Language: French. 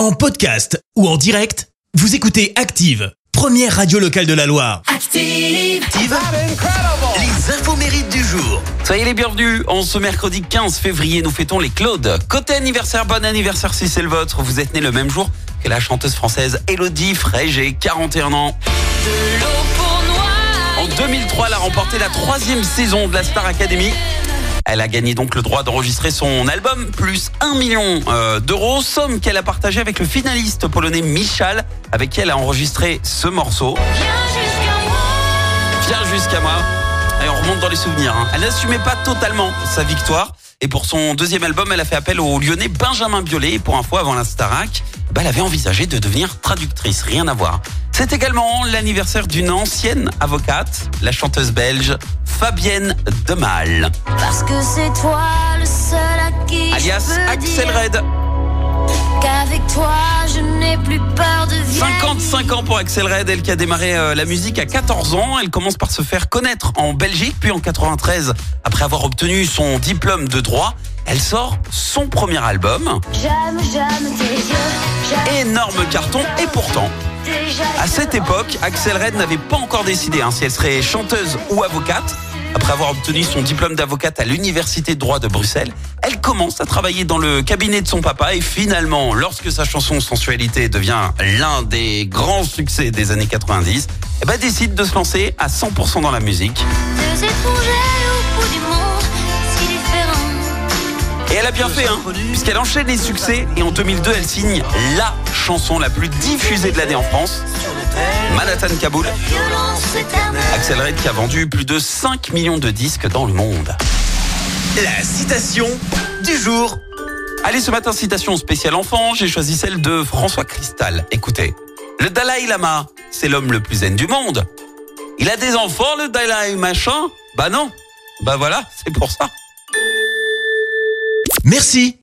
En podcast ou en direct, vous écoutez Active, première radio locale de la Loire. Active. Active, les infos mérites du jour. Soyez les bienvenus. En ce mercredi 15 février, nous fêtons les Claudes. Côté anniversaire, bon anniversaire si c'est le vôtre. Vous êtes né le même jour que la chanteuse française Elodie Frégé, 41 ans. En 2003, elle a remporté la troisième saison de la Star Academy. Elle a gagné donc le droit d'enregistrer son album, plus 1 million euh, d'euros, somme qu'elle a partagée avec le finaliste polonais Michal, avec qui elle a enregistré ce morceau. Viens jusqu'à moi. Et on remonte dans les souvenirs. hein. Elle n'assumait pas totalement sa victoire. Et pour son deuxième album, elle a fait appel au lyonnais Benjamin Biolay. Pour info, avant la Starac, bah, elle avait envisagé de devenir traductrice. Rien à voir. C'est également l'anniversaire d'une ancienne avocate, la chanteuse belge Fabienne Demal, Parce que c'est toi le seul à qui alias je peux Axel dire Red. Qu'avec toi, je n'ai plus peur de vieillir. 55 ans pour Axel Red, elle qui a démarré euh, la musique à 14 ans. Elle commence par se faire connaître en Belgique, puis en 93, après avoir obtenu son diplôme de droit, elle sort son premier album. J'aime, j'aime tes yeux. J'aime Énorme carton, et pourtant, déjà à cette époque, Axel Red n'avait pas encore décidé hein, si elle serait chanteuse ou avocate. Après avoir obtenu son diplôme d'avocate à l'Université de droit de Bruxelles, elle commence à travailler dans le cabinet de son papa et finalement, lorsque sa chanson Sensualité devient l'un des grands succès des années 90, eh ben, décide de se lancer à 100% dans la musique. Deux étrangers au bout du monde, si différents. Et elle a bien fait, hein, puisqu'elle enchaîne les succès et en 2002, elle signe la chanson la plus diffusée de l'année en France, Manhattan Kaboul. Axel Red qui a vendu plus de 5 millions de disques dans le monde. La citation du jour. Allez, ce matin, citation spéciale enfant, j'ai choisi celle de François Cristal. Écoutez, le Dalai Lama, c'est l'homme le plus zen du monde. Il a des enfants, le Dalai machin Bah non. Bah voilà, c'est pour ça. Merci,